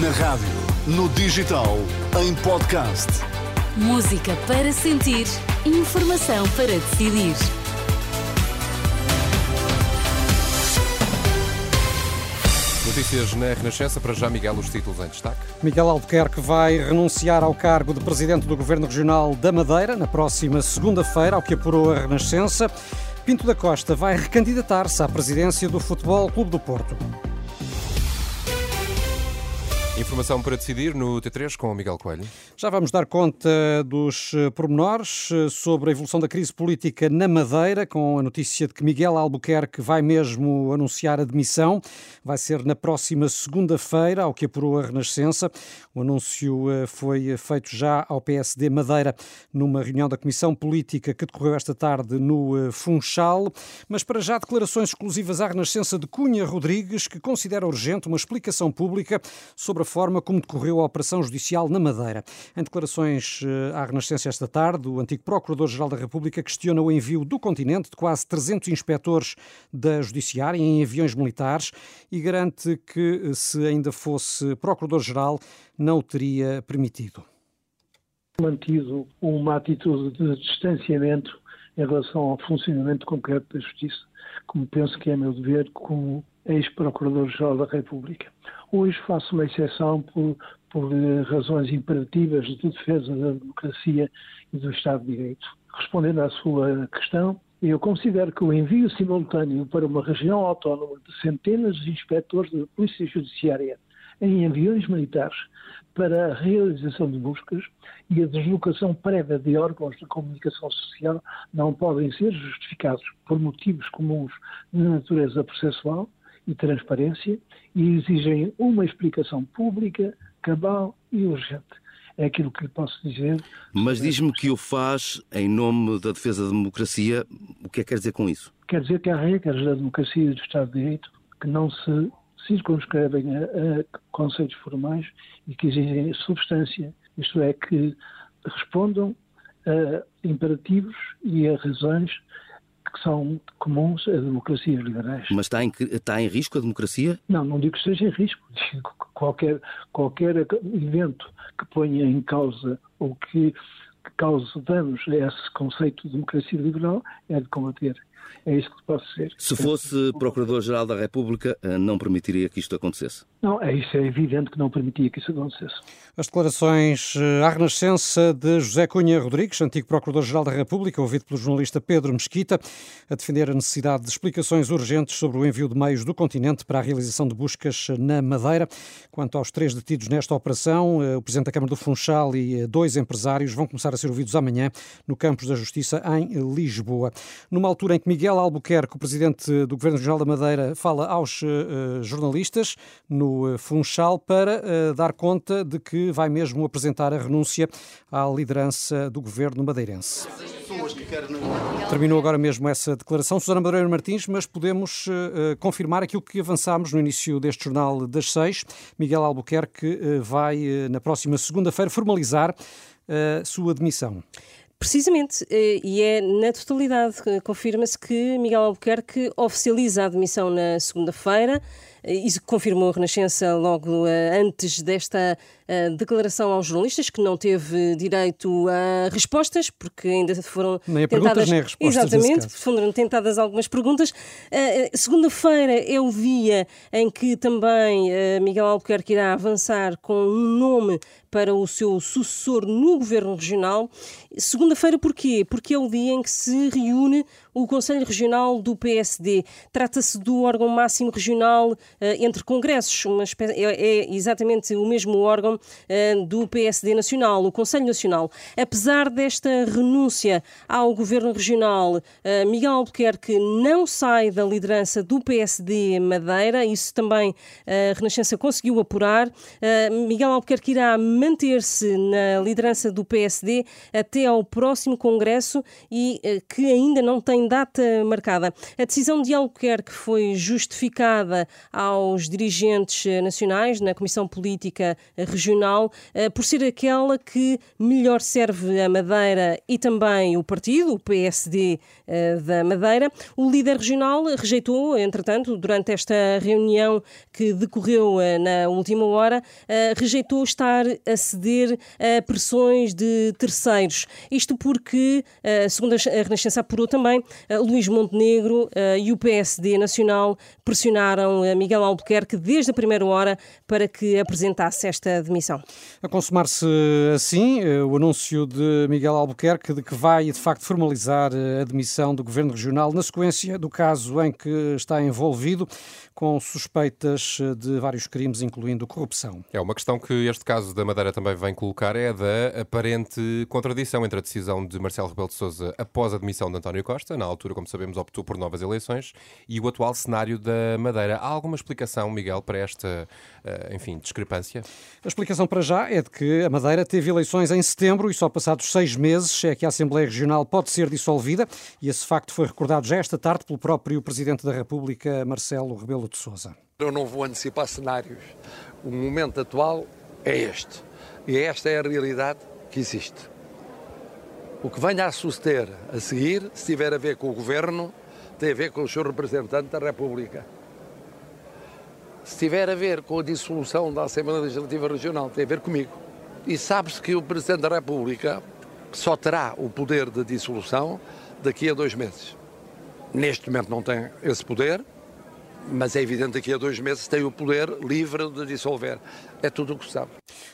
Na rádio, no digital, em podcast. Música para sentir, informação para decidir. Notícias na Renascença, para já Miguel, os títulos em destaque. Miguel Albuquerque vai renunciar ao cargo de Presidente do Governo Regional da Madeira na próxima segunda-feira, ao que apurou a Renascença. Pinto da Costa vai recandidatar-se à presidência do Futebol Clube do Porto. Informação para decidir no T3 com o Miguel Coelho. Já vamos dar conta dos eh, pormenores eh, sobre a evolução da crise política na Madeira, com a notícia de que Miguel Albuquerque vai mesmo anunciar a demissão. Vai ser na próxima segunda-feira, ao que apurou a Renascença. O anúncio eh, foi feito já ao PSD Madeira numa reunião da Comissão Política que decorreu esta tarde no Funchal. Mas para já, declarações exclusivas à Renascença de Cunha Rodrigues, que considera urgente uma explicação pública sobre a forma como decorreu a operação judicial na Madeira. Em declarações eh, à Renascença esta tarde, o antigo Procurador-Geral da República questiona o envio do continente de quase 300 inspectores da Judiciária em aviões militares e garante que, eh, se ainda fosse Procurador-Geral, não o teria permitido. Mantido uma atitude de distanciamento em relação ao funcionamento concreto da Justiça, como penso que é meu dever como ex-Procurador-Geral da República. Hoje faço uma exceção por, por eh, razões imperativas de defesa da democracia e do Estado de Direito. Respondendo à sua questão, eu considero que o envio simultâneo para uma região autónoma de centenas de inspectores da Polícia Judiciária em aviões militares para a realização de buscas e a deslocação prévia de órgãos de comunicação social não podem ser justificados por motivos comuns de natureza processual e transparência e exigem uma explicação pública, cabal e urgente. É aquilo que lhe posso dizer. Mas diz-me que o faz em nome da defesa da democracia. O que é que quer dizer com isso? Quer dizer que há regras da democracia e do Estado de Direito que não se circunscrevem a, a conceitos formais e que exigem substância, isto é, que respondam a imperativos e a razões que são comuns a democracias liberais. Mas está em, está em risco a democracia? Não, não digo que esteja em risco. Qualquer, qualquer evento que ponha em causa ou que, que cause danos a esse conceito de democracia liberal é de combater. É isso que posso dizer. Se fosse Procurador-Geral da República, eh, não permitiria que isto acontecesse? Não, é isso é evidente que não permitia que isso acontecesse. As declarações eh, à renascença de José Cunha Rodrigues, antigo Procurador-Geral da República, ouvido pelo jornalista Pedro Mesquita, a defender a necessidade de explicações urgentes sobre o envio de meios do continente para a realização de buscas na Madeira. Quanto aos três detidos nesta operação, eh, o Presidente da Câmara do Funchal e dois empresários vão começar a ser ouvidos amanhã no Campos da Justiça, em Lisboa. Numa altura em que Miguel Albuquerque, o Presidente do Governo Regional da Madeira, fala aos uh, jornalistas no Funchal para uh, dar conta de que vai mesmo apresentar a renúncia à liderança do Governo madeirense. Terminou agora mesmo essa declaração. Susana Madureira Martins, mas podemos confirmar aquilo que avançámos no início deste jornal das seis. Miguel Albuquerque vai, na próxima segunda-feira, formalizar a sua demissão. Precisamente, eh, e é na totalidade, confirma-se que Miguel Albuquerque oficializa a admissão na segunda-feira. Isso confirmou a Renascença logo eh, antes desta eh, declaração aos jornalistas, que não teve direito a respostas, porque ainda foram nem tentadas. Nem respostas exatamente, foram tentadas algumas perguntas. Eh, segunda-feira é o dia em que também Miguel Albuquerque irá avançar com um nome para o seu sucessor no governo regional. Segunda-feira, porquê? Porque é o dia em que se reúne o Conselho Regional do PSD. Trata-se do órgão máximo regional eh, entre congressos, espécie, é, é, exatamente o mesmo órgão eh, do PSD Nacional, o Conselho Nacional. Apesar desta renúncia ao governo regional, eh, Miguel Albuquerque não sai da liderança do PSD Madeira, isso também a Renascença conseguiu apurar. Miguel Albuquerque irá manter-se na liderança do PSD até ao próximo congresso e que ainda não tem data marcada. A decisão de Albuquerque foi justificada aos dirigentes nacionais na Comissão Política Regional por ser aquela que melhor serve a Madeira e também o partido, o PSD da Madeira. O líder regional rejeitou, entretanto, durante esta reunião que decorreu na última hora, rejeitou estar a ceder a pressões de terceiros. Isto porque, segundo a Renascença apurou também, Luís Montenegro e o PSD Nacional pressionaram Miguel Albuquerque desde a primeira hora para que apresentasse esta demissão. A consumar-se assim eh, o anúncio de Miguel Albuquerque de que vai de facto formalizar eh, a demissão do Governo Regional na sequência do caso em que está envolvido com suspeitas eh, de vários crimes, incluindo corrupção. É uma questão que este caso da Madeira também vem colocar é da aparente contradição entre a decisão de Marcelo Rebelo de Sousa após a demissão de António Costa, na altura, como sabemos, optou por novas eleições, e o atual cenário da Madeira. Há alguma explicação, Miguel, para esta, eh, enfim, discrepância? A explicação para já é de que a Madeira teve eleições em setembro e só passados seis meses é que a Assembleia Regional pode ser dissolvida, e esse facto foi recordado já esta tarde pelo próprio Presidente da República, Marcelo Rebelo de Sousa. Eu não vou antecipar cenários. O momento atual é este. E esta é a realidade que existe. O que venha a suceder a seguir, se tiver a ver com o Governo, tem a ver com o Sr. Representante da República. Se tiver a ver com a dissolução da Assembleia Legislativa Regional, tem a ver comigo. E sabe-se que o Presidente da República só terá o poder de dissolução daqui a dois meses. Neste momento não tem esse poder, mas é evidente que daqui a dois meses tem o poder livre de dissolver. É tudo o que se sabe.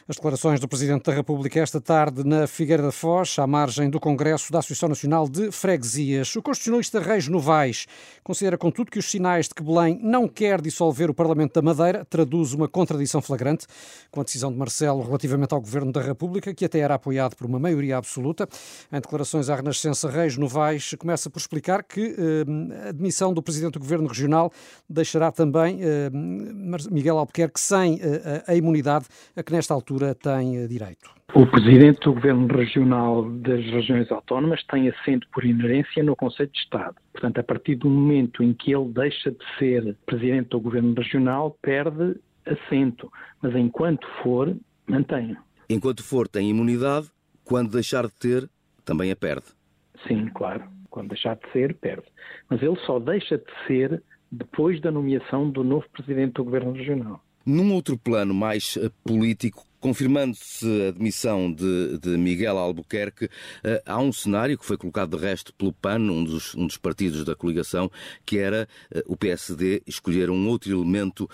As declarações do Presidente da República esta tarde na Figueira da Foz, à margem do Congresso da Associação Nacional de Freguesias. O constitucionalista Reis Novaes considera, contudo, que os sinais de que Belém não quer dissolver o Parlamento da Madeira traduz uma contradição flagrante com a decisão de Marcelo relativamente ao Governo da República, que até era apoiado por uma maioria absoluta. Em declarações à Renascença, Reis Novaes começa por explicar que eh, a demissão do Presidente do Governo Regional deixará também eh, Miguel Albuquerque sem eh, a imunidade a que nesta altura tem eh, direito. O Presidente do Governo Regional das Regiões Autónomas tem assento por inerência no Conselho de Estado. Portanto, a partir do momento em que ele deixa de ser Presidente do Governo Regional, perde assento. Mas enquanto for, mantém. Enquanto for, tem imunidade. Quando deixar de ter, também a perde. Sim, claro. Quando deixar de ser, perde. Mas ele só deixa de ser depois da nomeação do novo Presidente do Governo Regional. Num outro plano mais eh, político, confirmando-se a demissão de, de, Miguel Albuquerque, eh, há um cenário que foi colocado de resto pelo PAN, um dos, um dos partidos da coligação, que era eh, o PSD escolher um outro elemento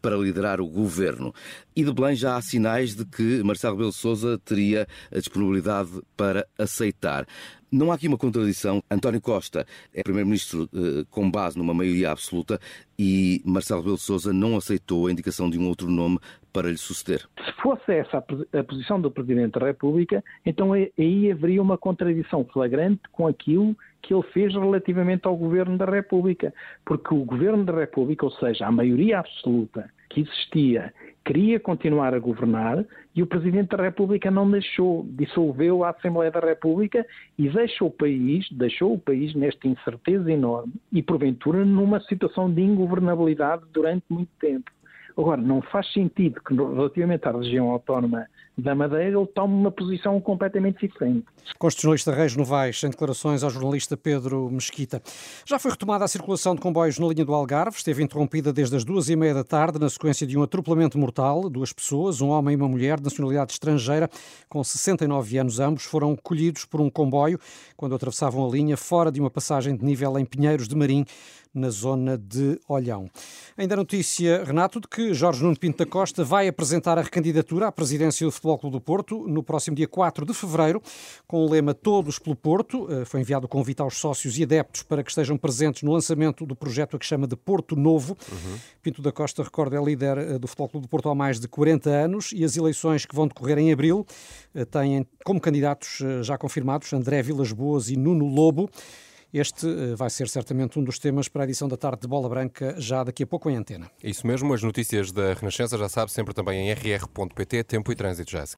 para liderar o governo. E de Belém já há sinais de que Marcelo Rebelo Sousa teria a disponibilidade para aceitar. Não há aqui uma contradição. António Costa é primeiro-ministro eh, com base numa maioria absoluta e Marcelo Rebelo Sousa não aceitou a indicação de um outro nome para lhe suceder. Se fosse essa a posição do Presidente da República, então aí haveria uma contradição flagrante com aquilo que ele fez relativamente ao Governo da República. Porque o Governo da República, ou seja, a maioria absoluta que existia queria continuar a governar e o Presidente da República não deixou, dissolveu a Assembleia da República e deixou o país, deixou o país nesta incerteza enorme e porventura numa situação de ingovernabilidade durante muito tempo. Agora, não faz sentido que, relativamente à região autónoma da Madeira, ele tome uma posição completamente diferente. Constitucionalista Reis Novaes, em declarações ao jornalista Pedro Mesquita. Já foi retomada a circulação de comboios na linha do Algarve, esteve interrompida desde as duas e meia da tarde na sequência de um atropelamento mortal. Duas pessoas, um homem e uma mulher de nacionalidade estrangeira, com 69 anos ambos, foram colhidos por um comboio quando atravessavam a linha fora de uma passagem de nível em Pinheiros de Marim, na zona de Olhão. Ainda a notícia, Renato, de que Jorge Nuno Pinto da Costa vai apresentar a recandidatura à presidência do Clube do Porto no próximo dia 4 de fevereiro, com o lema Todos pelo Porto. Eh, foi enviado o convite aos sócios e adeptos para que estejam presentes no lançamento do projeto a que chama de Porto Novo. Uhum. Pinto da Costa, recorda, é líder eh, do Futebol Clube do Porto há mais de 40 anos e as eleições que vão decorrer em abril eh, têm como candidatos já confirmados André Vilas Boas e Nuno Lobo. Este eh, vai ser certamente um dos temas para a edição da tarde de Bola Branca, já daqui a pouco em antena. Isso mesmo, as notícias da Renascença já sabe sempre também em rr.pt, tempo e trânsito, Jéssica.